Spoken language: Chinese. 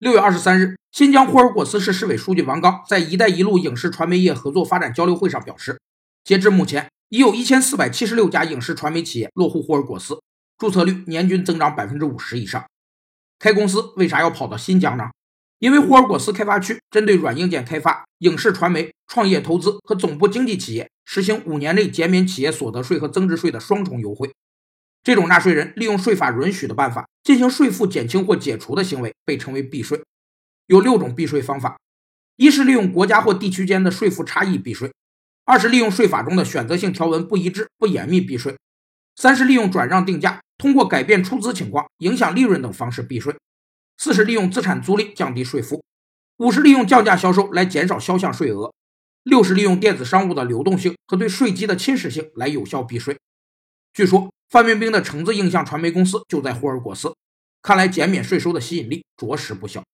六月二十三日，新疆霍尔果斯市市委书记王刚在“一带一路”影视传媒业合作发展交流会上表示，截至目前，已有一千四百七十六家影视传媒企业落户霍尔果斯，注册率年均增长百分之五十以上。开公司为啥要跑到新疆呢？因为霍尔果斯开发区针对软硬件开发、影视传媒、创业投资和总部经济企业实行五年内减免企业所得税和增值税的双重优惠。这种纳税人利用税法允许的办法进行税负减轻或解除的行为，被称为避税。有六种避税方法：一是利用国家或地区间的税负差异避税；二是利用税法中的选择性条文不一致、不严密避税；三是利用转让定价、通过改变出资情况影响利润等方式避税；四是利用资产租赁降低税负；五是利用降价销售来减少销项税额；六是利用电子商务的流动性和对税基的侵蚀性来有效避税。据说。范冰冰的橙子映像传媒公司就在霍尔果斯，看来减免税收的吸引力着实不小。